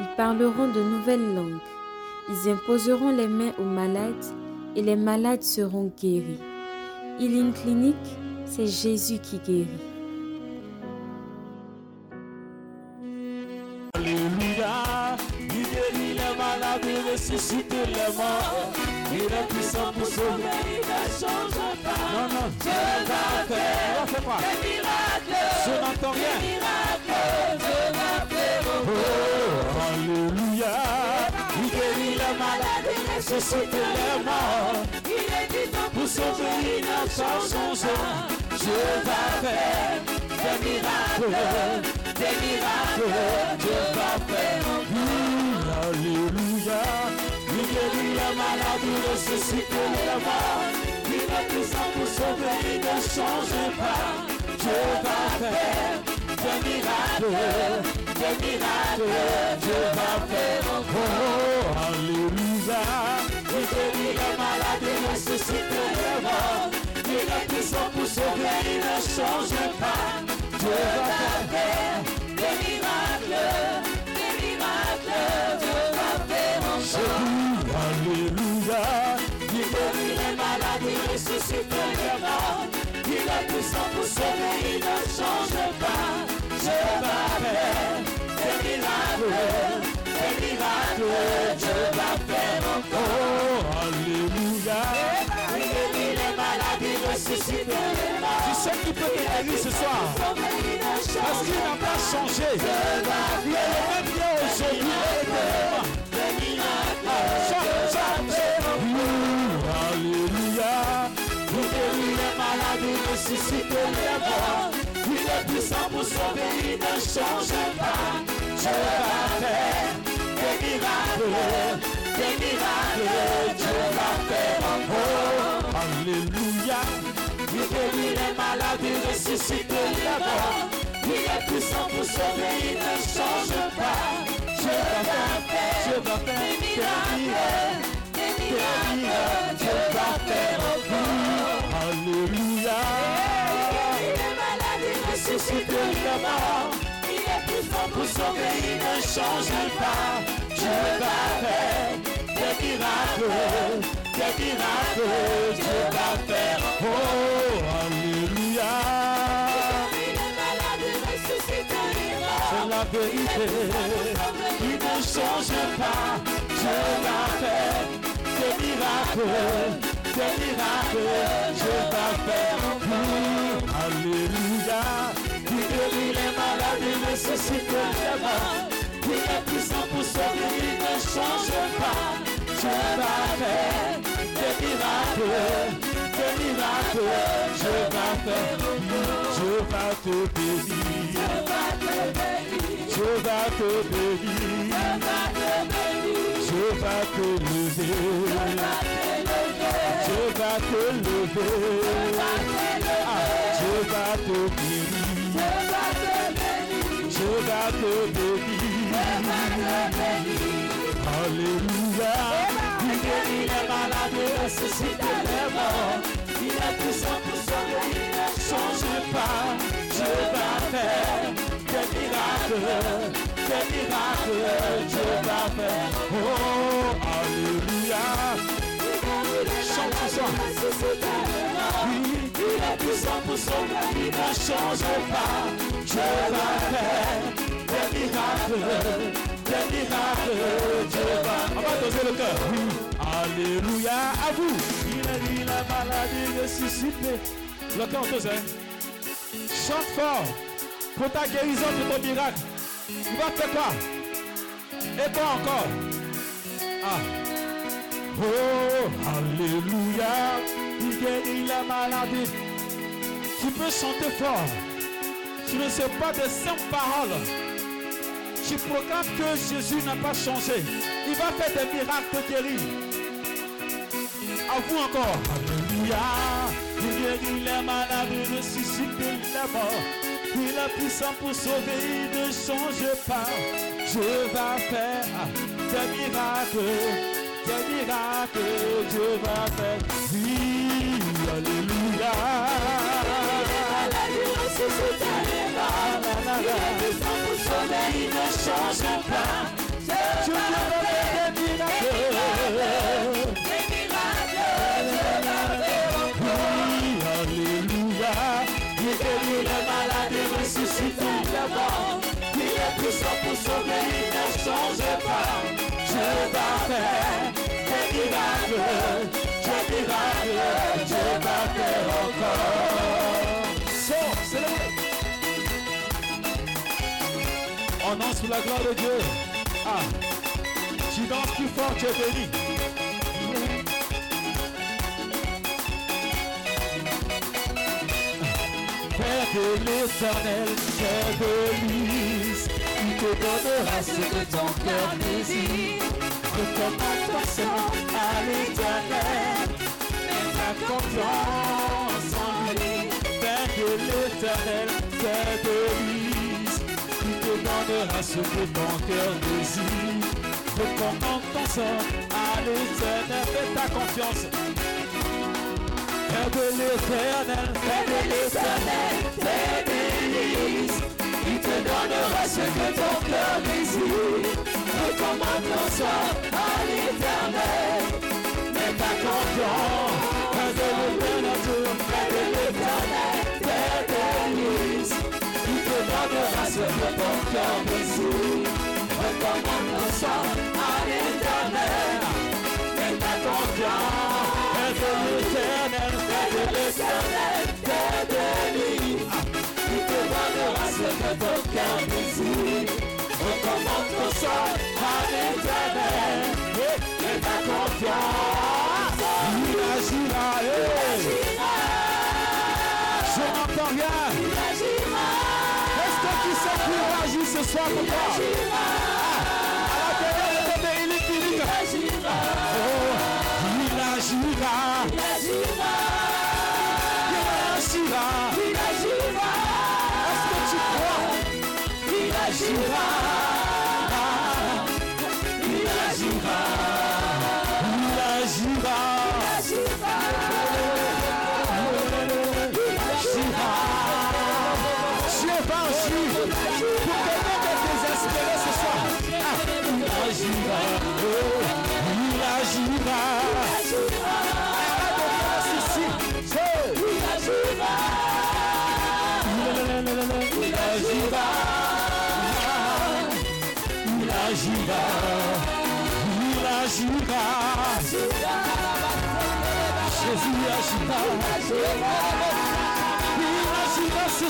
Ils parleront de nouvelles langues. Ils imposeront les mains aux malades et les malades seront guéris. Healing Clinic, c'est Jésus qui guérit. Alléluia, il guérit les malades, il ressuscite les morts. Il est puissant pour sauver, il ne change pas. Non, non. Je n'entends rien. Ressuscite les morts. Il est puissant pour sauver, pas. Dieu va faire des miracles des miracles, Dieu va faire encore. Alléluia, il guérit les malades, il ressuscite les morts. Il est puissant pour sauver, il ne change pas. Dieu va faire des miracles, des miracles, Dieu va faire encore. Alléluia, il guérit les malades, il ressuscite les morts. Il est puissant pour sauver, il ne change pas. Dieu va faire des miracles, des miracles, Dieu va faire encore. Alléluia, il guérit les malades, il ressuscite les morts. Il est puissant pour sauver, il ne change pas. Dieu va faire des miracles, des miracles, Dieu Tu sais qui peut te guérir ce soir Parce qu'il n'a pas changé. Il est le même Dieu aujourd'hui Alléluia. Il guérit les malades, il ressuscite les morts. Il est puissant pour sauver, il ne change pas. Dieu va faire des miracles, des les malades, il ressuscite les morts. Il est puissant pour sauver, il ne change pas. Dieu va faire, Dieu va faire des miracles, des miracles. Dieu va faire encore. Alléluia. Les malades, il ressuscite les morts. Il est puissant pour sauver, il ne change pas. Dieu va faire des miracles, des miracles. Dieu va faire. Oh, Il ne change pas. Va faire des miracles, des miracles. Va faire encore. Alléluia. Il guérit les malades, il ressuscite les morts. Il est puissant pour sauver, il ne change pas. Va faire des miracles, des miracles. Dieu va faire, Dieu va te bénir. Dieu va te bénir. Dieu va te lever. Dieu va te lever. Ah, Dieu va te bénir. Dieu va te bénir. Alléluia. Il guérit les malades, il ressuscite les morts. Il est puissant pour sauver, il ne change pas. Dieu va faire des miracles, des miracles. Dieu va faire. Oh, Alléluia. Chante ce. Oui, il est puissant pour sauver, il ne change pas. Dieu va faire des miracles, des miracles. Dieu va. On va doser le cœur. Oui. Alléluia. À vous. Il a dit la maladie ressuscité. Le cœur dosé. Chante fort pour ta guérison, pour ton miracle. Tu vas faire quoi Et toi encore Ah. Oh, Alléluia. Il guérit la maladie. Tu peux chanter fort. Tu ne sais pas de simples paroles. Tu proclames que Jésus n'a pas changé. Il va faire des miracles de guérir. À vous encore. Alléluia. Il guérit les malades, il ressuscite les morts. Il a puissant pour sauver, il ne change pas. Je vais faire des miracles, des miracles, Dieu va faire. Oui, Alléluia. Il est puissant pour sauver, il ne change pas. Je vais change pas. Je vais faire des miracles, des miracles, je vais faire encore. Sors, célébrez. On danse sous la gloire de Dieu. Ah, tu danses plus fort, tu es béni. Père de l'éternel, Père de te donnera ce que ton cœur désire. Recommande-toi à l'éternel, mets ta confiance en lui. Père de l'éternel, Père de l'Église, il te donnera ce que ton cœur désire. Recommande ton sort à l'éternel, mets ta confiance. Père de l'éternel, Père de l'éternel, Père d'Élise, il te donnera ce que ton cœur désire. Recommande ton à l'éternel. Mets ta confiance, Père de l'éternel, Père de l'éternel, d'Élise, il te donnera ce que ton cœur désire. Recommande ton à que ton cœur désire. Recommande ton sort à l'éternel. Mets ta confiance, il agira, hey. Je n'entends rien. il agira, Est-ce que tu sais qu'il agit ce soir pour toi de il agira, Oh, il agira. il agira, il agira, agira. Il agira ce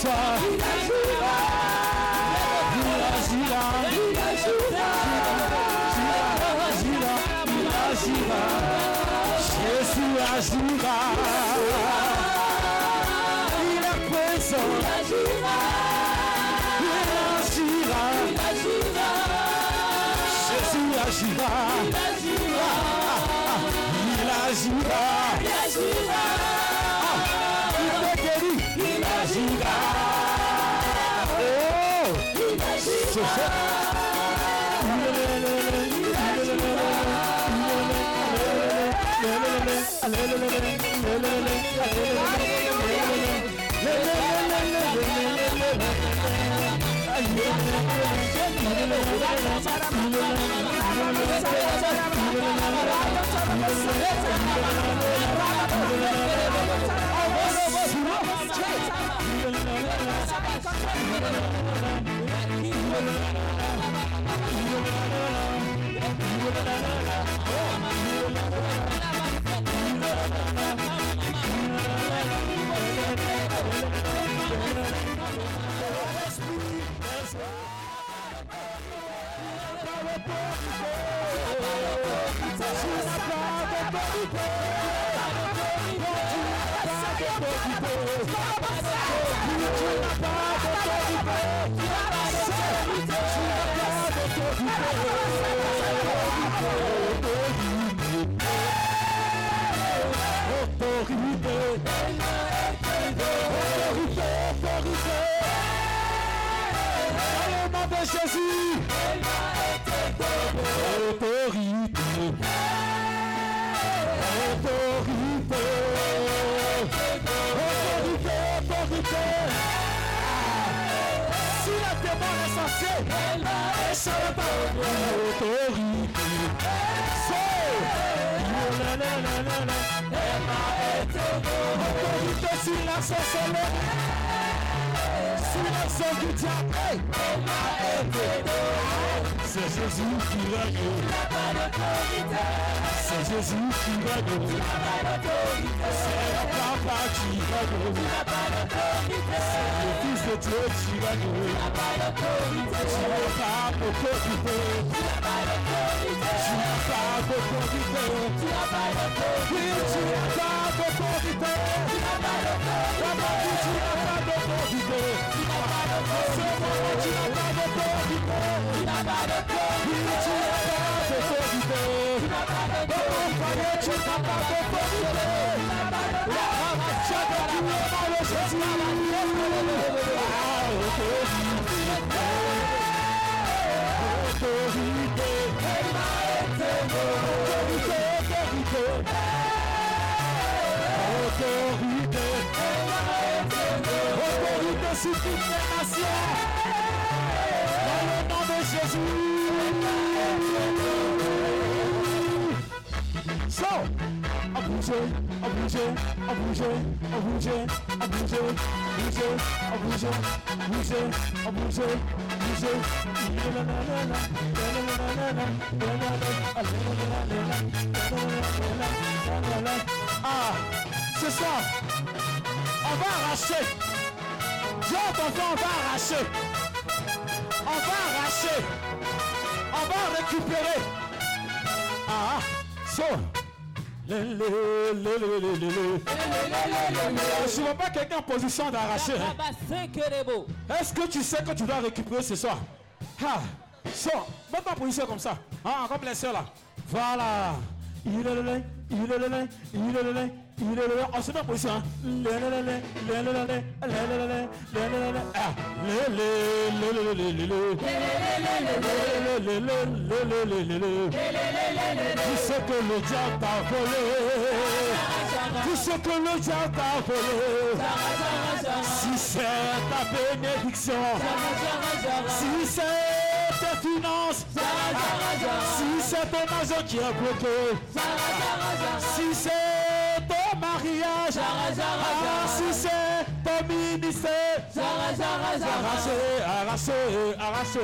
soir. Oh, Oh, autorité. Autorité, autorité. Dans nom de Jésus. sous l'action solo. Sous l'action du diable. C'est Jésus qui règne. C'est Jésus qui règne. C'est le Papa qui règne. C'est le Fils de Dieu qui règne. Tu n'es pas pour profiter. Tu n'as pas pour profiter. Tu n'as pas yeah. Sur toutes les nations. Dans le nom de Jésus. So, a bouger, a bouger, a bouger, a bouger, a bouger, bouger, a bouger, bouger, a bouger, bouger. Ah, c'est ça. On va arracher. On va arracher. On va arracher. On va récupérer. Ah, so. Le, le. Je ne vois pas quelqu'un en position d'arracher. hein. Est-ce que tu sais que tu dois récupérer ce soir? Ah, so, mets ta position comme ça. Ah, comme les soeurs là. Voilà. Il est le il est le il est le lait, il est le lait. On se met en position. hein. Le, le, le, le, le, le, le, le, le, le, le, le, le, le, le. Ah, le, le, le, le, le, le, le. Le, le, le, le, le, le, le, le. Tu sais que le diable t'a volé. Tu sais que le diable t'a volé. Si c'est ta bénédiction, si c'est tes finances, si c'est ton argent qui si c'est Zara, Zara, Zara. Ah, si c'est pas ministre. Zara, Zara, Zara. Arraché,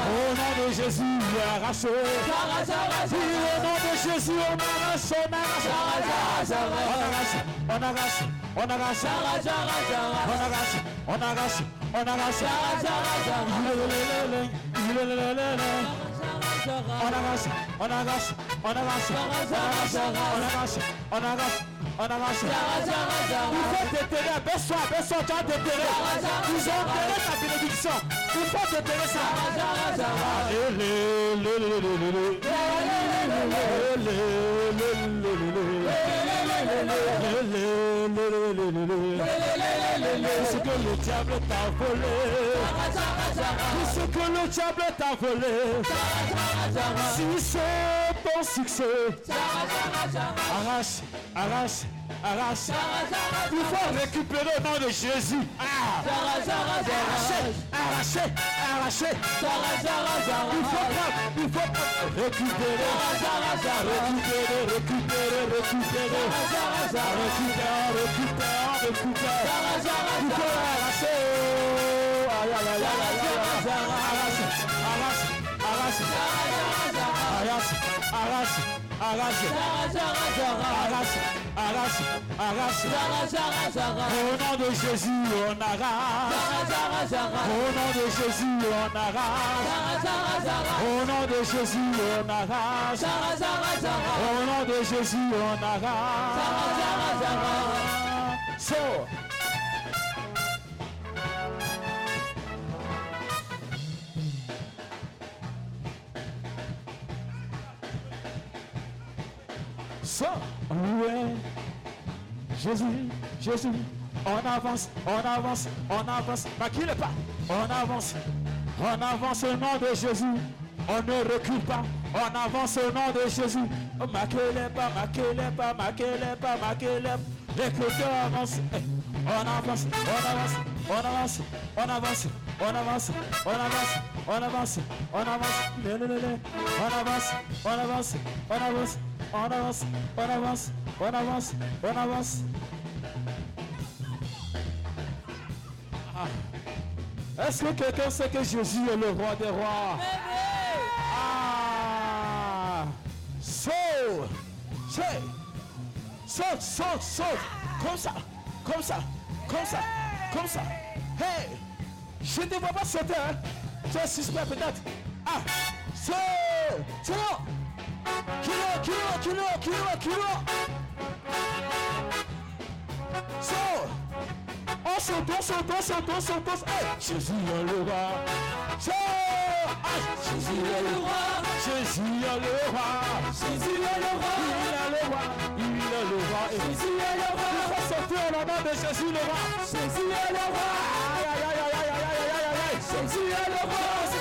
Au nom de Jésus, arraché. Zara, Zara, au nom de Jésus, on arrache, on arrache. Zara, Zara, Zara. On arrache, on arrache, on arrache. Zara, On arrache, on arrache, on arrache. On on on arrache, on on arrache. Il faut déterrer, abaisse-toi, abaisse-toi, tu as déterré. Ils ont enterré ta bénédiction. Il faut déterrer ça. Tout ce que le diable t'a volé. Tout ce que le diable t'a volé. Si c'est ton succès, arrache, arrache, arrache. Il faut récupérer au nom de Jésus. Ah. Arracher, arracher. Il faut prendre, il faut. Récupérer, récupérer, récupérer, récupérer. Récupérer, récupérer, récupérer. Il faut arracher. Arrache, arrache, arrache. Arrache, arrache, arrache, arrache, arrache. Au nom de Jésus, on arrache. Au nom de Jésus, on arrache. Au nom de Jésus, on arrache. Au nom de Jésus, on arrache. So, Ouais. Jésus, Jésus, on avance, on avance, on avance. Maquille pas, on avance, on avance au nom de Jésus. On ne recule pas, on avance au nom de Jésus. Maquille pas, maquille pas, maquille pas, maquille pas. L'écouteur avance, on avance, on avance, on avance, on avance, on avance, on avance, on avance, on avance, on avance, on avance, on avance on avance, on avance, on avance, on avance. Ah. Est-ce que quelqu'un sait que Jésus est le roi des rois? Ah! Saute! Saute, saute, saute! Comme ça, comme ça, comme ça, comme ça. Hey! Je ne te vois pas sauter, hein? Tu es suspect peut-être. Ah! Saute! C'est Kilo, kilo, kilo, kilo, kilo. So, on on saute, on saute. Hey, Jésus est le roi. So, ah, Jésus est le roi. Jésus est le roi. Jésus est le roi. Il est le roi. Il est le roi. Jésus est le roi. Il faut sauter au nom de Jésus le roi. Jésus est le roi. Aïe, aïe, aïe, aïe, aïe, aïe, aïe, aïe. Jésus est le roi.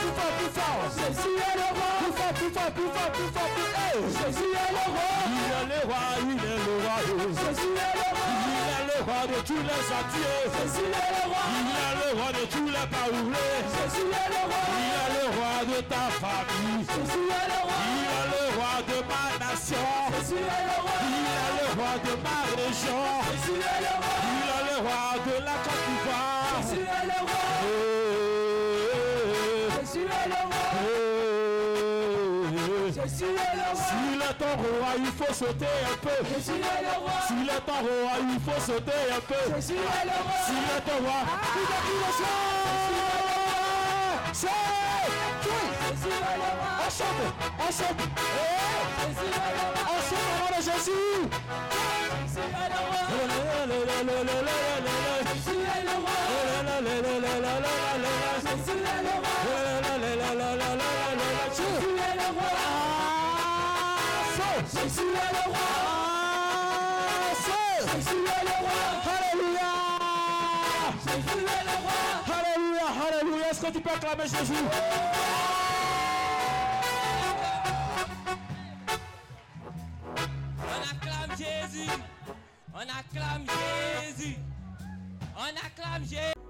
Plus fort, plus fort, plus fort. Jésus est le roi plus fort, plus fort, plus fort, plus fort. Jésus est le roi. Il est le roi, il est le roi. Jésus est le roi. Il est le roi de tous les entiers. Jésus est le roi. Il est le roi de tous les pauvres. Jésus est le roi. Il est le roi de ta famille. Jésus est le roi. Il est le roi de ma nation. Jésus est le roi. Il est le roi de ma région. Jésus est le roi. Il est le roi de la Côte d'Ivoire. Jésus est le roi. S'il est ton roi, il faut sauter un peu. S'il est ton roi, il faut sauter un peu. S'il est ton roi, C'est On chante, on chante. On chante au nom de Jésus. Jésus est le roi. Jésus est le roi. Jésus est le roi. Alléluia. Jésus est le roi. Alléluia, alléluia. Est-ce que tu peux acclamer Jésus? On acclame Jésus. On acclame Jésus. On acclame Jésus.